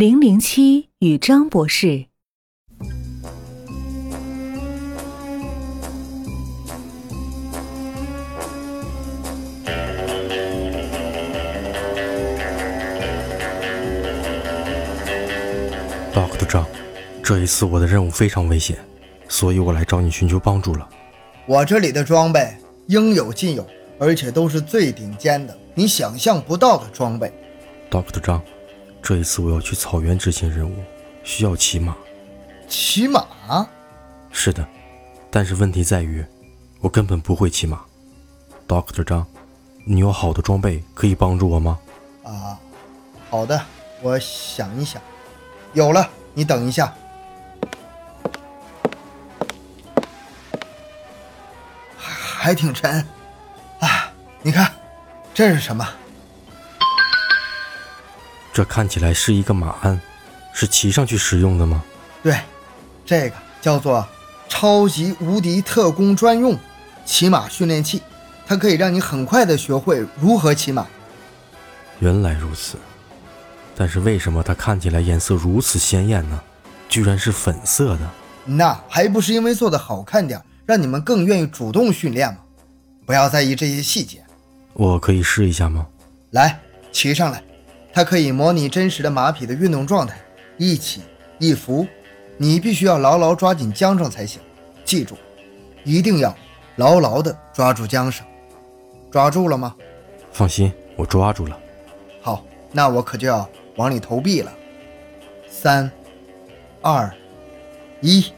零零七与张博士。Doctor 张，这一次我的任务非常危险，所以我来找你寻求帮助了。我这里的装备应有尽有，而且都是最顶尖的，你想象不到的装备。Doctor 张，这一次我要去草原执行任务，需要骑马。骑马？是的，但是问题在于，我根本不会骑马。Doctor 张，你有好的装备可以帮助我吗？啊，好的，我想一想。有了，你等一下。还还挺沉，啊，你看，这是什么？这看起来是一个马鞍，是骑上去使用的吗？对，这个叫做超级无敌特工专用骑马训练器，它可以让你很快的学会如何骑马。原来如此，但是为什么它看起来颜色如此鲜艳呢？居然是粉色的。那还不是因为做的好看点，让你们更愿意主动训练吗？不要在意这些细节。我可以试一下吗？来，骑上来，它可以模拟真实的马匹的运动状态，一起一伏，你必须要牢牢抓紧缰绳才行。记住，一定要牢牢的抓住缰绳。抓住了吗？放心，我抓住了。好，那我可就要往里投币了。三、二、一。